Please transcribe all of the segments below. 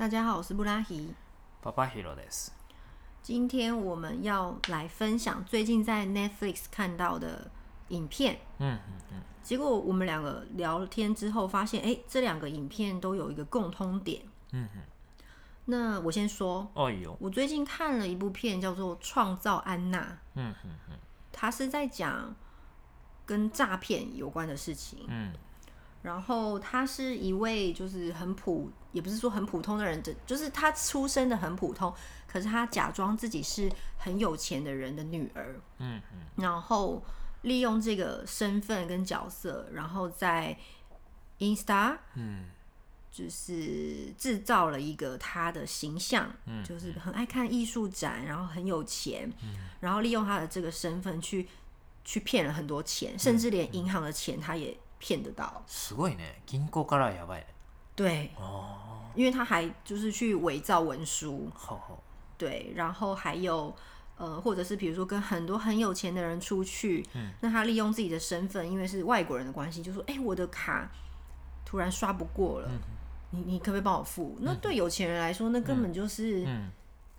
大家好，我是布拉希。パパヒロです。今天我们要来分享最近在 Netflix 看到的影片。うんうん结果我们两个聊天之后发现，哎，这两个影片都有一个共通点。うんうん那我先说，うん。あいいよ。我最近看了一部片，叫做《创造安娜》，うんうん它是在讲跟诈骗有关的事情。うん 然后她是一位就是很普，也不是说很普通的人，就就是她出生的很普通，可是她假装自己是很有钱的人的女儿，うんうん然后利用这个身份跟角色，然后在 Insta うん就是制造了一个她的形象，嗯就是很爱看艺术展，然后很有钱，然后利用她的这个身份去去骗了很多钱，甚至连银行的钱她也 骗得到。すごいね。銀行からはやばいね。对，あ因为他还就是去伪造文书，あ。ほうほ对，然后还有呃，或者是比如说跟很多很有钱的人出去，那他利用自己的身份，因为是外国人的关系，就说：“哎、我的卡突然刷不过了，你你可不可以帮我付？”那对有钱人来说，那根本就是う。うん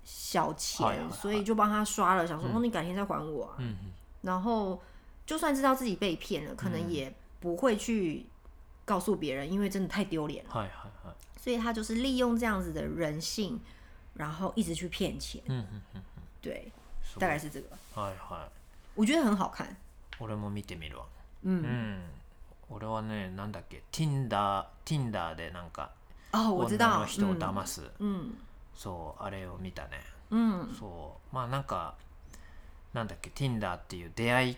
小钱，はいはいはい所以就帮他刷了，想说：“哦，你改天再还我啊。うん然后就算知道自己被骗了，可能也 不会去告诉別人，因为真的太丢脸了。はいはいはい。所以他就是利用这样子的人性，然后一直去骗錢。うんうんうん。对，すごい大概是这个。はいはい。我觉得很好看。俺も見てみるわ。嗯，うん。俺はね、なんだっけ、Tinder、Tinder でなんか哦，我知女道の。人を騙す。嗯そう、あれを見たね。嗯そう。まあなんか、なんだっけ、Tinder っていう出会い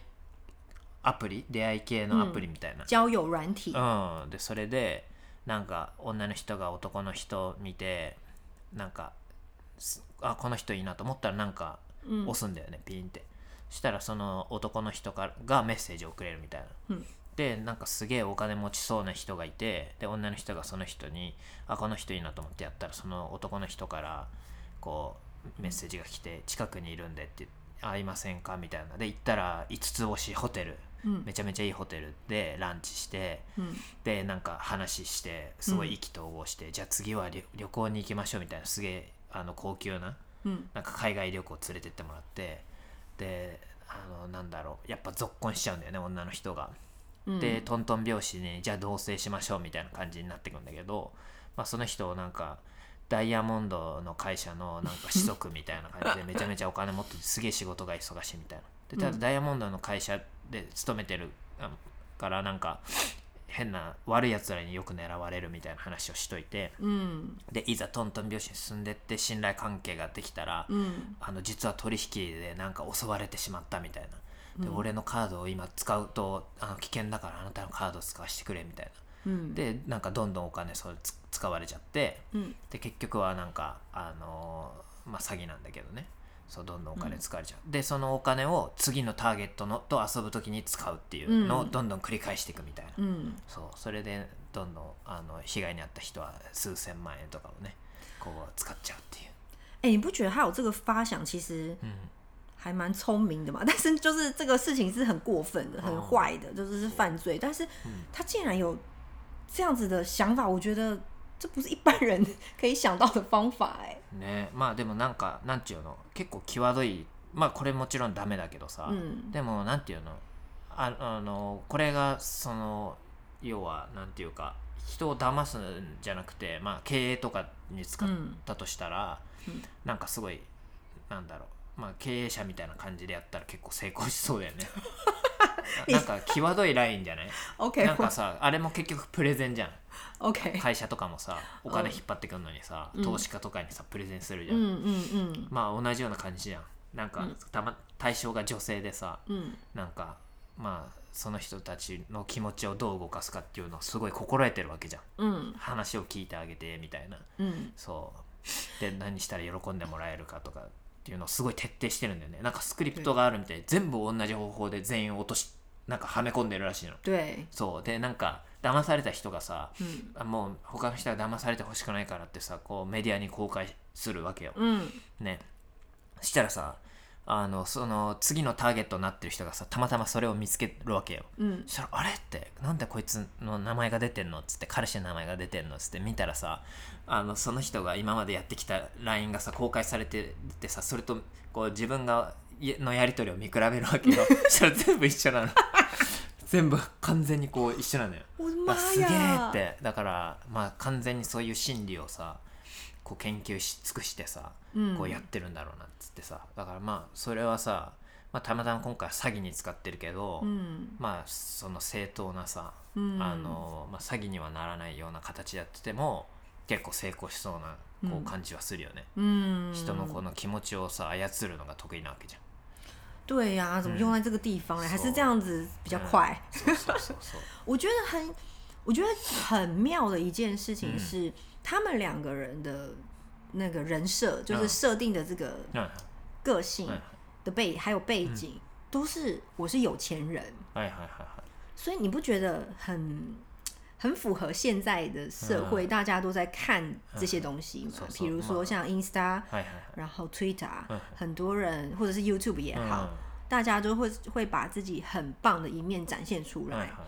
アプリ出会い系のアプリみたいな。交友软体。うん、でそれでなんか女の人が男の人見てなんかすあこの人いいなと思ったらなんか嗯押すんだよね、ピンって。そしたらその男の人からがメッセージをくれるみたいな、うん。でなんかすげえお金持ちそうな人がいてで女の人がその人にあこの人いいなと思ってやったらその男の人からこうメッセージが来て近くにいるんでって会いませんかみたいな。で行ったら5つ星ホテル。嗯めちゃめちゃいいホテルでランチして嗯でなんか話してすごい意気投合して、じゃあ次は旅旅行に行きましょうみたいなすげえあの高級な嗯なんか海外旅行連れてってもらってであのなんだろうやっぱぞっこんしちゃうんだよね女の人が。嗯でトントン拍子にじゃあ同棲しましょうみたいな感じになってくんだけど、まあ、その人をなんかダイヤモンドの会社のなんか子息みたいな感じでめちゃめちゃお金持っててすげえ仕事が忙しいみたいな。でただダイヤモンドの会社で勤めてるあからなんか変な悪いやつらによく狙われるみたいな話をしといて嗯でいざトントン拍子に進んでって信頼関係ができたら、嗯あの実は取引でなんか襲われてしまったみたいな。で、俺のカードを今使うとあの危険だからあなたのカードを使わせてくれみたい嗯なでなんかどんどんお金それつ使われちゃって嗯で結局はなんかあのーまあ詐欺なんだけどねそうどんどんお金使われちゃう、でそのお金を次のターゲットのと遊ぶ時に使うっていうのをどんどん繰り返していくみたいな、嗯，そう。それでどんどんあの被害に遭った人は数千万円とかをねこう使っちゃうっていう。哎、你不觉得他有这个发想，其实还蛮聪明的嘛？但是就是这个事情是很过分的、很坏的，就是是犯罪。但是他竟然有这样子的想法，我觉得这不是一般人可以想到的方法、哎，ねまあでもなんかなんていうの結構際どいまあこれもちろんダメだけどさ、でもなんていうのああのこれがその要はなんていうか人を騙すんじゃなくて、まあ、経営とかに使ったとしたら、なんかすごいなんだろう、まあ、経営者みたいな感じでやったら結構成功しそうだよね。な なんか際どいラインじゃない，OK，なんかさあれも結局プレゼンじゃん。OK，会社とかもさお金引っ張ってくるのにさ、投資家とかにさプレゼンするじゃん、まあ同じような感じじゃん。なんか、たま対象が女性でさ嗯なんかまあその人たちの気持ちをどう動かすかっていうのをすごい心得てるわけじゃん。嗯話を聞いてあげてみたいな。嗯そう。で何したら喜んでもらえるかとかっていうのをすごい徹底してるんだよね。なんかスクリプトがあるみたいで全部同じ方法で全員落としなんかはめ込んでるらしいの。对，そう。でなんか騙された人がさ、嗯あもう他の人が騙されてほしくないからってさこうメディアに公開するわけよ、嗯ね。したらさあのその次のターゲットになってる人がさたまたまそれを見つけるわけよ。嗯そしたら「あれ?」って「なんでこいつの名前が出てんの?」っつって彼氏の名前が出てんの？っつって見たらさあのその人が今までやってきた LINE がさ公開されててさそれとこう自分がいのやり取りを見比べるわけよ。そしたら全部一緒なの。全部完全にこう一緒なのよ。すげえ呀！って。だからまあ完全にそういう心理をさこう研究し尽くしてさ嗯こうやってるんだろうなっつってさだからまあそれはさ、まあ、たまたま今回は詐欺に使ってるけど、嗯まあその正当なさ、嗯あのまあ、詐欺にはならないような形やってても結構成功しそうなこうんう感じはするよね、嗯，人のこの気持ちをさ操るのが得意なわけじゃん。对呀、怎么用在这个地方呢？还是这样子比较快？我觉得很，我觉得很妙的一件事情嗯。是，他们两个人的那个人设，就是嗯设定的这个はい个性はい的背，还有背景，都是我是有钱人，はいはいはいはい所以你不觉得很很符合现在的社会，大家都在看这些东西嘛嗯？比如说像 Insta，はいはい然后 Twitter，嗯很多人或者是 YouTube 也はい好，大家都会会把自己很棒的一面展现出来。はいはい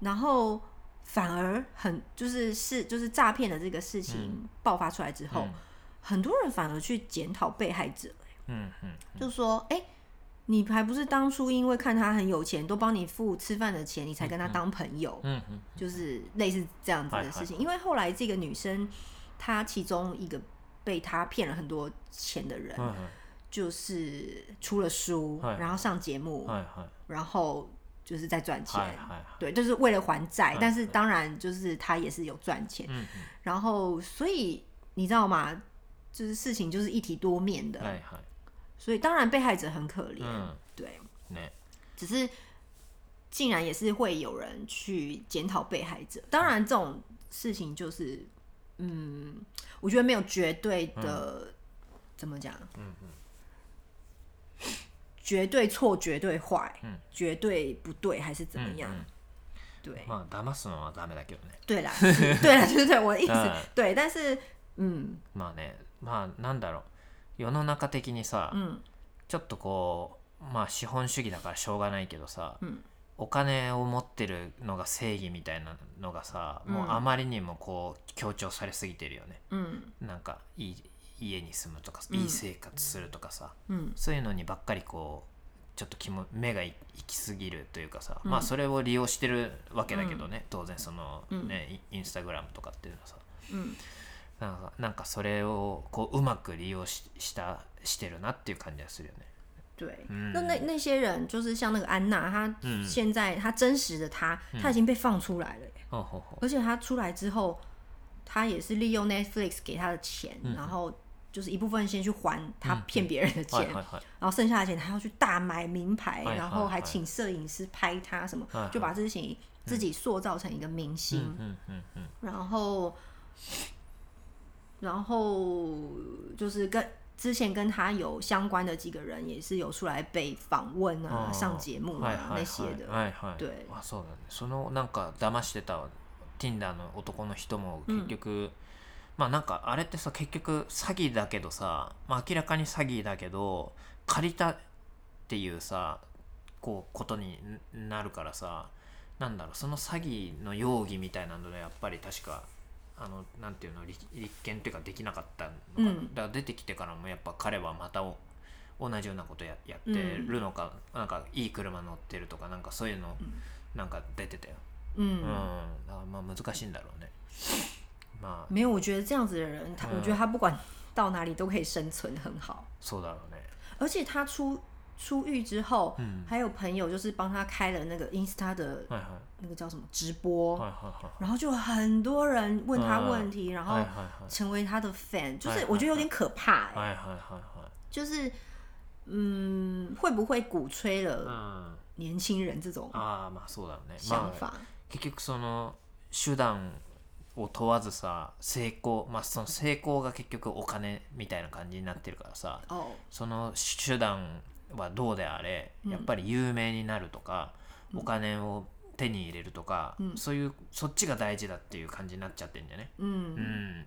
然后 反而很就是是就是诈骗的这个事嗯情爆发出来之后，很多人反而去检讨被害者，うんうん就说：“哎、你还不是当初因为看他很有钱，都帮你付吃饭的钱，你才跟他当朋友，うんうん就是类似这样子的事情。因为后来这个女生，她其中一个被他骗了很多钱的人，うんうん就是出了书，嗨然后上节目，はいはい然后 就是在赚钱。はいはいはい对，就是为了还债，嗯但是当然就是他也是有赚钱，うん然后所以你知道吗？就是事情就是一体多面的，うんはいはい所以当然被害者很可怜，嗯对，ね只是竟然也是会有人去检讨被害者，当然这种事情就是，嗯，我觉得没有绝对的，怎么讲？嗯 绝对错，绝对坏，嗯。绝对不对，还是怎么样？对，まあ騙すのはダメだけどね。对啦，是对啦，就是对我的意思，嗯。对，但是，嗯。まあねまあなんだろう。世の中的にさ、嗯。ちょっとこうまあ資本主義だからしょうがないけどさ、うん。お金を持ってるのが正義みたいなのがさ、もううん。あまりにもこう強調されすぎてるよね。嗯なんかいい家に住むとか、うん。いい生活するとかさ嗯そういうのにばっかりこうちょっと気も目がい行き過ぎるというかさ、うん。まあそれを利用してるわけだけどね、当然そのうん。ね、イインスタグラムとかっていうのはさ嗯なんかなんかそれをこううまく利用ししたしてるなっていう感じがするよね。对，嗯那那那些人就是像那个安娜，她嗯。现在她真实的她，她已经被放出来了耶，ほうほうほう而且她出来之后，她也是利用 Netflix 给她的钱，嗯。然后就是一部分先去还她骗别人的钱，はいはいはい然后剩下的钱她要去大买名牌，哎然后还哎请摄影师拍她什么哎，就把这事情自己塑造成一个明星。うんうんうん然后，然后就是跟之前跟他有相关的几个人也是有出来被访问啊、あー上节目はい啊はい那些的。はいはい对あそうだねそのなんか騙してた Tinder の男の人も結局、 まあなんかあれってさ結局詐欺だけどさ、まあ、明らかに詐欺だけど借りたっていうさこうことになるからさなんだろうその詐欺の容疑みたいなのでやっぱり確か。あのなんていうの立立件っていうかできなかったのかな、うん。だから出てきてからもやっぱ彼はまたお同じようなことややってるのか、なんかいい車乗ってるとかなんかそういうのなんか出てたよ、うん。嗯，だからまあ難しいんだろうねまあ没有，我觉得这样子的人，他、嗯我觉得他不管到哪里都可以生存得很好。そうだろうね而且他出出狱之后，嗯还有朋友就是帮他开了那个 Insta 的はいはい那个叫什么直播，はいはいはい然后就有很多人问他嗯问题，然后はいはいはい成为他的 fan，就哎是我觉得有点可怕、欸。はいはいはいはい就是嗯，会不会鼓吹う了ん年轻人这种ああまあそうだろうねまあ想法？結局その手段 を問わずさ成功まあその成功が結局お金みたいな感じになってるからさ哦，その手段はどうであれやっぱり有名になるとか、お金を手に入れるとか、うん。そういうそっちが大事だっていう感じになっちゃってんじゃね？う嗯ん。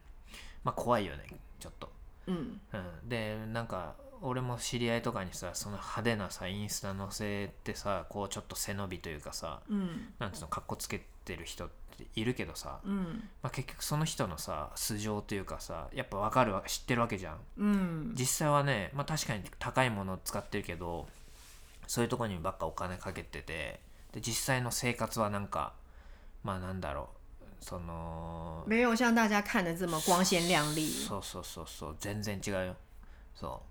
まあ怖いよねちょっと、嗯うん、でなんか俺も知り合いとかにさその派手なさインスタ載せてさこうちょっと背伸びというかさうん。なんていうのかっこつけてる人っているけどさ、うん。まあ、結局その人のさ素性というかさやっぱ分かるわ知ってるわけじゃん。うん。実際はね、まあ、確かに高いものを使ってるけどそういうところにばっかお金かけててで実際の生活はなんかまあなんだろうその没有像大家看的这么光鲜亮丽，そうそうそうそう全然違うよ。そ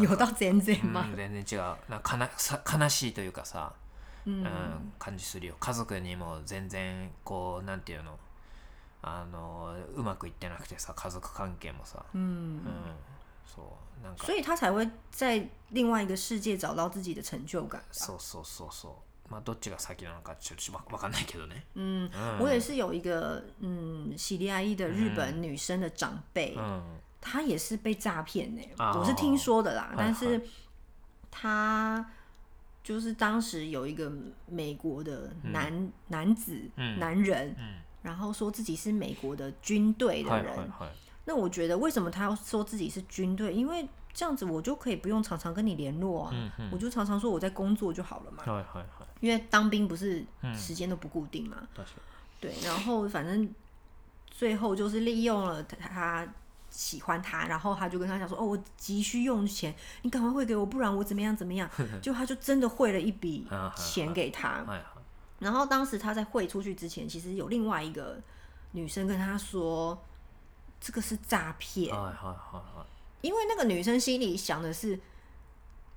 有到全然う、吗うん、？全然違う。なんかかなさ悲しいというかさ、嗯うん、感じするよ。家族にも全然こうなんていうのあのうまくいってなくてさ家族関係もさ、嗯うん、そうなんか。所以他才会在另外一个世界找到自己的成就感吧。そうそうそうそう。まあどっちが先なのかちょっとわわかんないけどね。嗯，嗯我也是有一个嗯喜利阿姨的日本女生的长辈，うん她也是被诈骗呢，哦我是听说的啦，嗨但是她就是当时有一个美国的男、男子、嗯男人，嗯然后说自己是美国的军队的人，はいはいはい那我觉得为什么他要说自己是军队？因为这样子我就可以不用常常跟你联络啊，嗯嗯我就常常说我在工作就好了嘛。はいはいはい因为当兵不是嗯时间都不固定嘛，確か对，然后反正最后就是利用了他 喜欢他，然后他就跟他讲说：“哦，我急需用钱，你赶快汇给我，不然我怎么样怎么样。”就他就真的汇了一笔啊啊钱给他に。はいはい然后当时他在汇出去之前，其实有另外一个女生跟他说：“这个是诈骗。”はいはいはいはい因为那个女生心里想的是，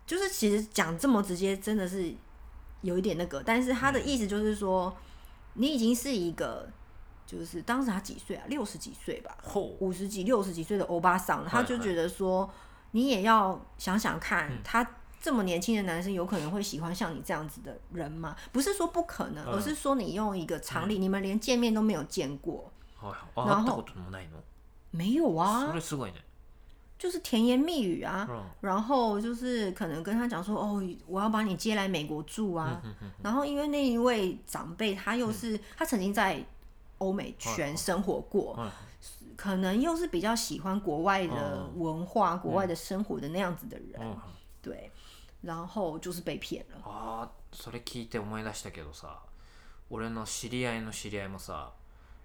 就是其实讲这么直接，真的是有一点那个，但是她的意思就是说，你已经是一个， 就是当时她几岁啊，六十几岁吧，ほう五十几、六十几岁的欧巴桑了，他就觉得说，你也要想想看，他这么年轻的男生有可能会喜欢像你这样子的人吗？不是说不可能，嗯而是说你用一个常理，你们连见面都没有见过，はいあ然後会ったこともないの没有啊そ，れすごいね就是甜言蜜语啊。うん然后就是可能跟他讲说，哦，我要把你接来美国住啊。然后因为那一位长辈他又是、他曾经在 欧美圈生活过，はい可能又是比较喜欢国外的嗯。文化、国外的生活的那样子的人，うん对。然后就是被骗了。ああそれ聞いて思い出したけどさ俺の知り合いの知り合いもさ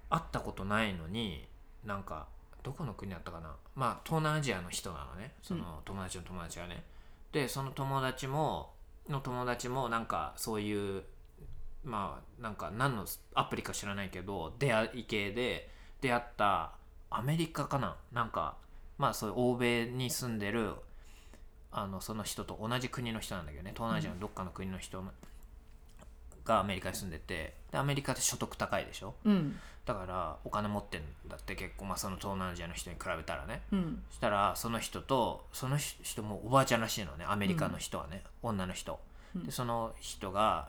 会ったことないのになんかどこの国だったかな？まあ東南アジアの人なのね。その友達の友達がね、でその友達もの友達もなんかそういうまあなんか何のアプリか知らないけど出会い系で出会ったアメリカかな？なんかまあそういう欧米に住んでるあのその人と同じ国の人なんだけどね。東南アジアのどっかの国の人がアメリカに住んでてでアメリカって所得高いでしょ？嗯だからお金持ってんだって結構、まあ、その東南アジアの人に比べたらね。嗯そしたらその人とその人もおばあちゃんらしいのね。アメリカの人はね、女の人。でその人が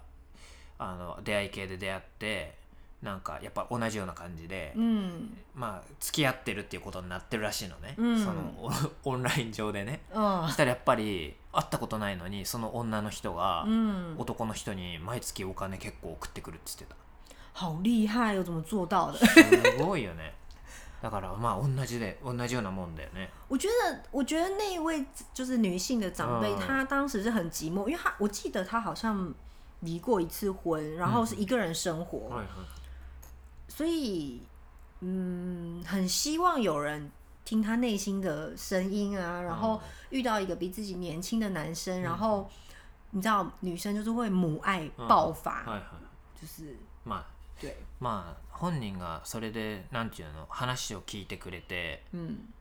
あの出会い系で出会ってなんかやっぱ同じような感じで、嗯まあ付き合ってるっていうことになってるらしいのね、うん。そのオ オンライン上でね。哦そしたらやっぱり会ったことないのにその女の人が嗯，男の人に毎月お金結構送ってくるっつってた。好厉害哦，怎么做到的？すごいよね。だからまあ同じで同じようなもんだよね。我觉得，我觉得那一位就是女性的长辈，嗯。她当时是很寂寞，因为她我记得她好像离过一次婚，然后是一个人生活，はいはい所以嗯，很希望有人听她内心的声音啊，然后遇到一个比自己年轻的男生，然后你知道女生就是会母爱爆发，はいはい就是まあ对，まあ本人がそれでなんていうの話を聞いてくれて嗯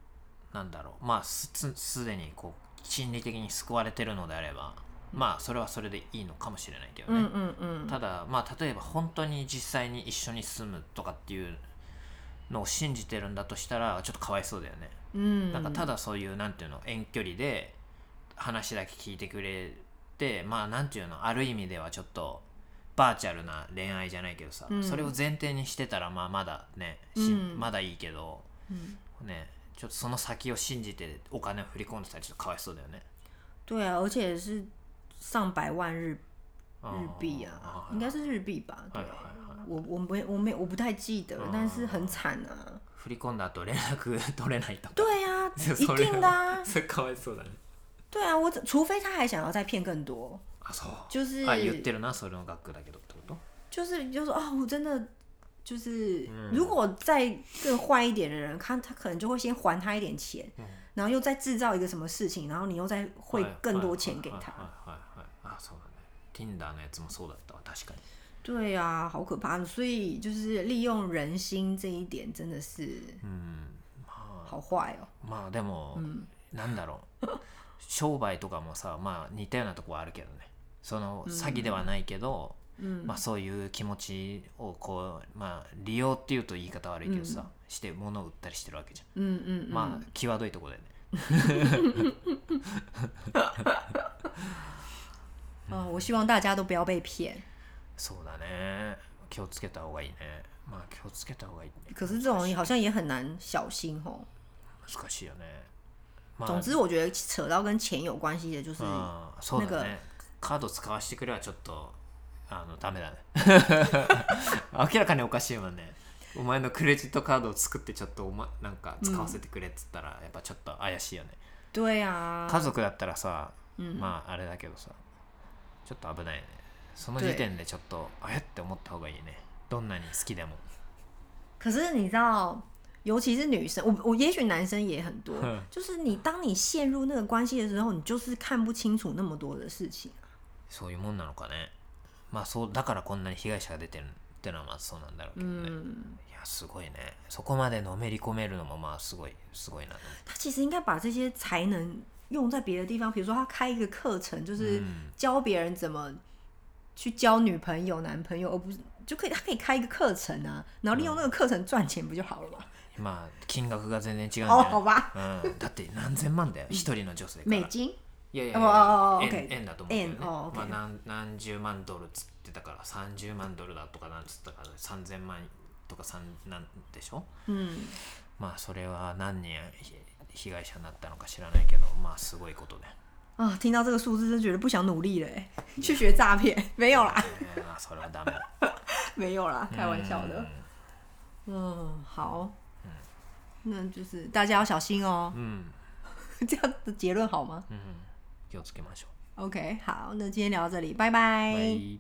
なんだろうまあすすすでにこう心理的に救われてるのであれば まあそれはそれでいいのかもしれないけどね、嗯嗯嗯，ただまあ例えば本当に実際に一緒に住むとかっていうのを信じてるんだとしたらちょっとかわいそうだよね、嗯，なんかただそういうなんていうの遠距離で話だけ聞いてくれてまあなんていうのある意味ではちょっとバーチャルな恋愛じゃないけどさ、うん。それを前提にしてたらまあまだね、しうん。まだいいけど嗯ねちょっとその先を信じてお金を振り込んでたらちょっとかわいそうだよね。对啊，而且是上百万日あ日币啊あ，应该是日币吧？对はいはいはい，我我没我没我不太记得，但是很惨啊。振り込んだ後連絡取れないとか对呀、そ一れ定的啊。それかわいそうだね 对啊，我只除非他还想要再骗更多，あそう就是あ言ってるなそれの額だけどってこと就是就说哦，我真的就是，嗯如果再更坏一点的人，他他可能就会先还他一点钱，嗯然后又再制造一个什么事情，然后你又再汇更多钱给他。 そうだね Tinder のやつもそうだったわ確かに对啊，好可怕！所以就是利用人心这一点真的是うん好坏哦。まあでも、なんだろう商売とかもさまあ似たようなとこはあるけどねその詐欺ではないけど、まあそういう気持ちをこうまあ利用っていうと言い方悪いけどさ、して物を売ったりしてるわけじゃん、まあ際どいとこだよね哦，我希望大家都不要被骗。そうだね。気をつけた方がいいね。まあ気をつけた方がいいね。可是这种好像也很难小心哦。難しいよね。ま总之，我觉得扯到跟钱有关系的，就是あーそうだなんねカード使わせてくれはちょっとあのダメだね。明らかにおかしいもんね。お前のクレジットカードを作ってちょっとお、ま、なんか使わせてくれっつったら、やっぱちょっと怪しいよね。对啊，家族だったらさ、まああれだけどさちょっと危ないね。その時点でちょっとあやって思った方がいいね。どんなに好きでも。可是你知道，尤其是女生，我我也许男生也很多。嗯，就是你当你陷入那个关系的时候，你就是看不清楚那么多的事情。そういうもんなのかね。まあそうだからこんなに被害者が出てるってのはまあそうなんだろうけどね、いやすごいね。そこまでのめり込めるのもまあすごいすごいな他其实应该把这些才能用在别的地方，比如说他开一个课程，就是教别人怎么去交女朋友、男朋友，而不是就可以他可以开一个课程啊，然后利用那个课程赚钱不就好了吗？まあ金額が全然違うんじゃ哦，ない好吧，うん、だって何千万だよ一人の女性から美金いやいやいあああやあ OK 円円だと思うけどね円あ OK まあ、何何十万ドルっつってたから30万ドルだとかなんつったから3000万とか3なんでしょ嗯，まあそれは何人ひ 被害者になったのか知らないけどまあすごいことで啊，听到这个数字真觉得不想努力了欸，去学诈骗没有啦，えーまあそれはダメだ没有啦，开玩笑的。嗯，好，那就是大家要小心哦。うん这样的结论好吗うん気をつけましょう？OK，好，那今天聊到这里，拜拜。バイ